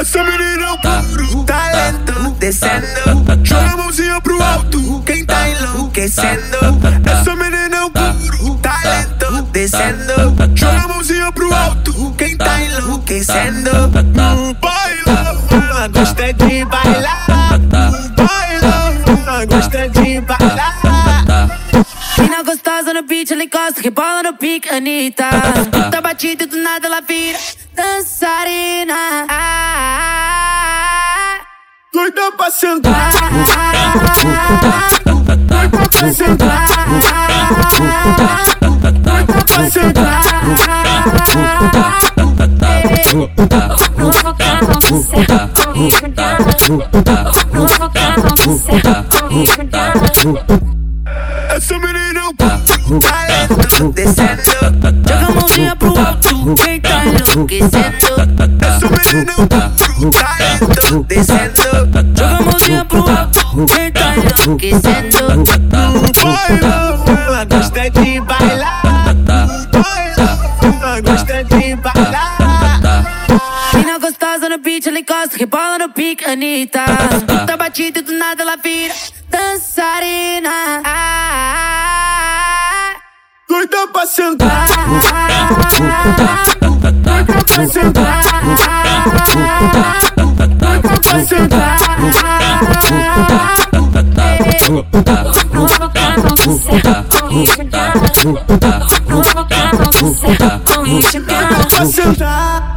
Essa menina é um puro talento descendo. Joga a mãozinha pro alto, quem tá enlouquecendo. Essa menina é um puro talento descendo. Joga a mãozinha pro alto, quem tá enlouquecendo. No bailão, gosta de bailar. No bailão, gosta de bailar. Mina gostosa no beat, ela encosta, que bola no pique, Anitta. Tá batida e do nada ela vira dançarina. Doida pra sentar. Doida pra sentar. Essa menina é um descendo. Tá enlouquecendo. Essa menina é um puro talento descendo. Joga a mãozinha pro alto, quem tá enlouquecendo. Bailão, ela gosta de bailar. Bailão, ela gosta de bailar. Mina gostosa no beat, ela encosta, que bola no pique, Anitta. Tá batida e do nada ela vira dançarina. Ah, Doida pra sentar. Sentar.